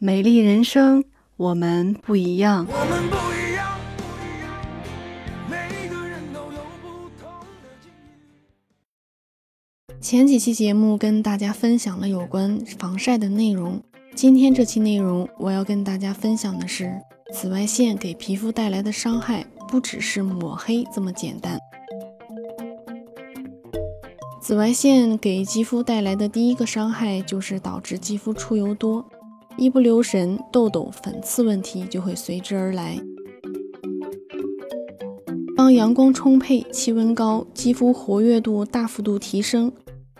美丽人生，我们不一样。我们不一样，不一样，每个人都有不同的境遇。前几期节目跟大家分享了有关防晒的内容，今天这期内容我要跟大家分享的是，紫外线给皮肤带来的伤害不只是抹黑这么简单。紫外线给肌肤带来的第一个伤害就是导致肌肤出油多。一不留神，痘痘、粉刺问题就会随之而来。当阳光充沛、气温高，肌肤活跃度大幅度提升，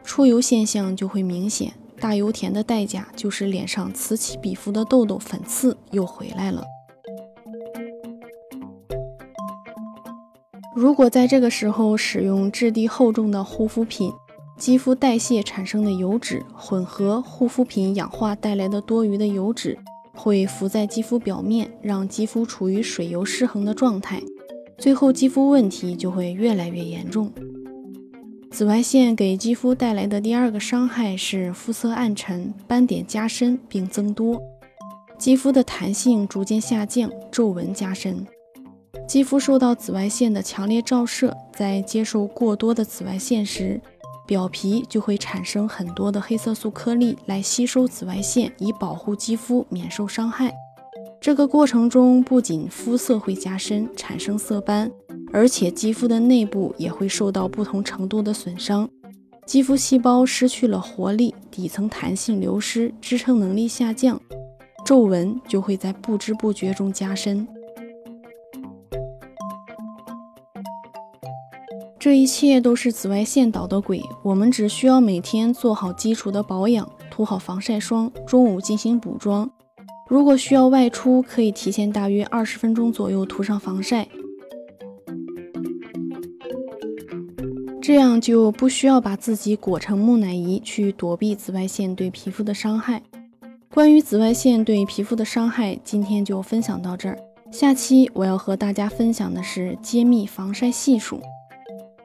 出油现象就会明显。大油田的代价就是脸上此起彼伏的痘痘、粉刺又回来了。如果在这个时候使用质地厚重的护肤品，肌肤代谢产生的油脂混合护肤品氧化带来的多余的油脂，会浮在肌肤表面，让肌肤处于水油失衡的状态，最后肌肤问题就会越来越严重。紫外线给肌肤带来的第二个伤害是肤色暗沉、斑点加深并增多，肌肤的弹性逐渐下降，皱纹加深。肌肤受到紫外线的强烈照射，在接受过多的紫外线时，表皮就会产生很多的黑色素颗粒来吸收紫外线，以保护肌肤免受伤害。这个过程中，不仅肤色会加深，产生色斑，而且肌肤的内部也会受到不同程度的损伤。肌肤细胞失去了活力，底层弹性流失，支撑能力下降，皱纹就会在不知不觉中加深。这一切都是紫外线捣的鬼。我们只需要每天做好基础的保养，涂好防晒霜，中午进行补妆。如果需要外出，可以提前大约二十分钟左右涂上防晒，这样就不需要把自己裹成木乃伊去躲避紫外线对皮肤的伤害。关于紫外线对皮肤的伤害，今天就分享到这儿。下期我要和大家分享的是揭秘防晒系数。